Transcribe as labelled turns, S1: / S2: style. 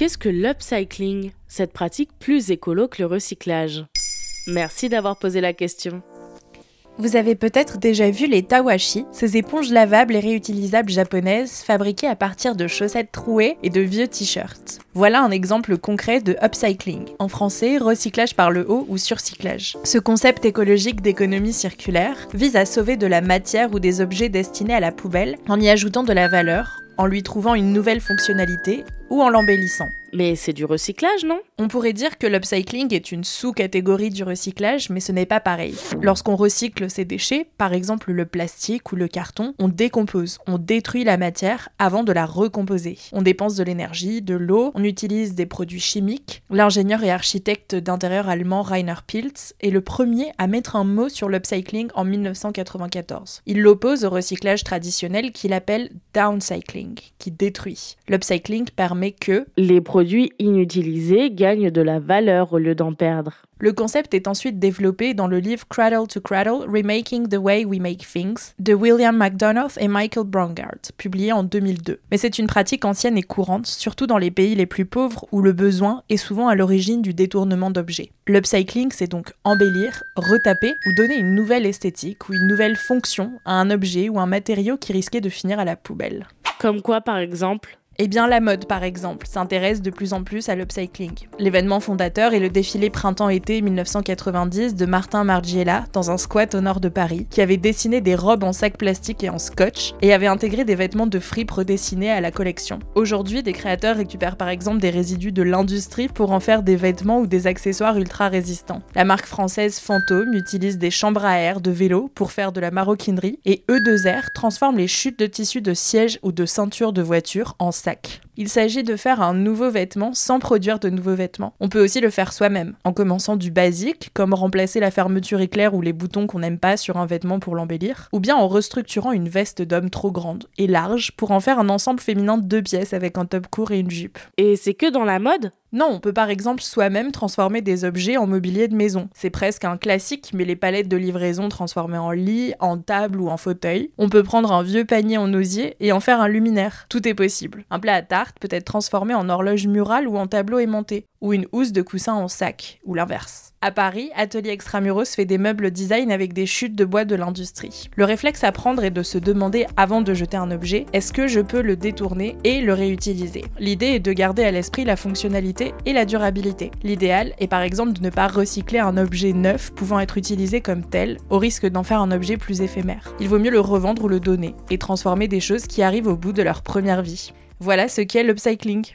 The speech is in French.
S1: Qu'est-ce que l'upcycling, cette pratique plus écolo que le recyclage Merci d'avoir posé la question.
S2: Vous avez peut-être déjà vu les tawashi, ces éponges lavables et réutilisables japonaises fabriquées à partir de chaussettes trouées et de vieux t-shirts. Voilà un exemple concret de upcycling, en français recyclage par le haut ou surcyclage. Ce concept écologique d'économie circulaire vise à sauver de la matière ou des objets destinés à la poubelle en y ajoutant de la valeur, en lui trouvant une nouvelle fonctionnalité ou en l'embellissant.
S1: Mais c'est du recyclage, non?
S2: On pourrait dire que l'upcycling est une sous-catégorie du recyclage, mais ce n'est pas pareil. Lorsqu'on recycle ces déchets, par exemple le plastique ou le carton, on décompose, on détruit la matière avant de la recomposer. On dépense de l'énergie, de l'eau, on utilise des produits chimiques. L'ingénieur et architecte d'intérieur allemand Rainer Pilz est le premier à mettre un mot sur l'upcycling en 1994. Il l'oppose au recyclage traditionnel qu'il appelle downcycling, qui détruit. L'upcycling permet que
S1: les produits inutilisés gagnent de la valeur au lieu d'en perdre.
S2: Le concept est ensuite développé dans le livre Cradle to Cradle, Remaking the Way We Make Things de William McDonough et Michael Braungart, publié en 2002. Mais c'est une pratique ancienne et courante, surtout dans les pays les plus pauvres où le besoin est souvent à l'origine du détournement d'objets. L'upcycling, c'est donc embellir, retaper ou donner une nouvelle esthétique ou une nouvelle fonction à un objet ou un matériau qui risquait de finir à la poubelle.
S1: Comme quoi, par exemple
S2: eh bien, la mode, par exemple, s'intéresse de plus en plus à l'upcycling. L'événement fondateur est le défilé printemps-été 1990 de Martin Margiela dans un squat au nord de Paris, qui avait dessiné des robes en sac plastique et en scotch, et avait intégré des vêtements de fripe redessinés à la collection. Aujourd'hui, des créateurs récupèrent par exemple des résidus de l'industrie pour en faire des vêtements ou des accessoires ultra résistants. La marque française Fantôme utilise des chambres à air de vélo pour faire de la maroquinerie, et E2R transforme les chutes de tissu de siège ou de ceinture de voiture en sac il s'agit de faire un nouveau vêtement sans produire de nouveaux vêtements. On peut aussi le faire soi-même, en commençant du basique, comme remplacer la fermeture éclair ou les boutons qu'on n'aime pas sur un vêtement pour l'embellir, ou bien en restructurant une veste d'homme trop grande et large pour en faire un ensemble féminin de deux pièces avec un top court et une jupe.
S1: Et c'est que dans la mode?
S2: Non, on peut par exemple soi-même transformer des objets en mobilier de maison. C'est presque un classique, mais les palettes de livraison transformées en lit, en table ou en fauteuil. On peut prendre un vieux panier en osier et en faire un luminaire. Tout est possible. Un plat à tarte peut être transformé en horloge murale ou en tableau aimanté, ou une housse de coussin en sac, ou l'inverse. À Paris, Atelier Extramuros fait des meubles design avec des chutes de bois de l'industrie. Le réflexe à prendre est de se demander avant de jeter un objet, est-ce que je peux le détourner et le réutiliser? L'idée est de garder à l'esprit la fonctionnalité et la durabilité. L'idéal est par exemple de ne pas recycler un objet neuf pouvant être utilisé comme tel, au risque d'en faire un objet plus éphémère. Il vaut mieux le revendre ou le donner, et transformer des choses qui arrivent au bout de leur première vie. Voilà ce qu'est l'upcycling.